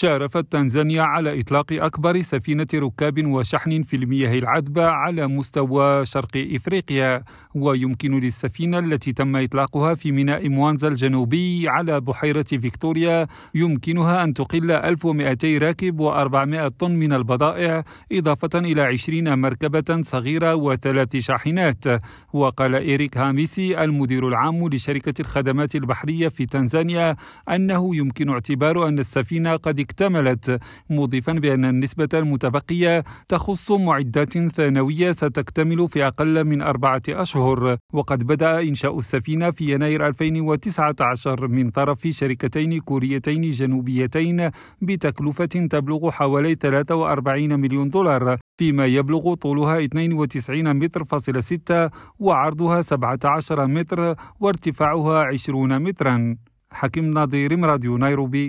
شارفت تنزانيا على إطلاق أكبر سفينة ركاب وشحن في المياه العذبة على مستوى شرق إفريقيا ويمكن للسفينة التي تم إطلاقها في ميناء موانزا الجنوبي على بحيرة فيكتوريا يمكنها أن تقل 1200 راكب و400 طن من البضائع إضافة إلى 20 مركبة صغيرة وثلاث شاحنات. وقال إيريك هاميسي المدير العام لشركة الخدمات البحرية في تنزانيا أنه يمكن اعتبار أن السفينة قد اكتملت مضيفا بأن النسبة المتبقية تخص معدات ثانوية ستكتمل في أقل من أربعة أشهر. وقد بدأ إنشاء السفينة في يناير 2019 من طرف شركتين كوريتين جنوبيتين بتكلفة تبلغ حوالي 43 مليون دولار فيما يبلغ طولها 92 متر فاصل 6 وعرضها 17 متر وارتفاعها 20 مترا. حكيم نظير راديو نيروبي.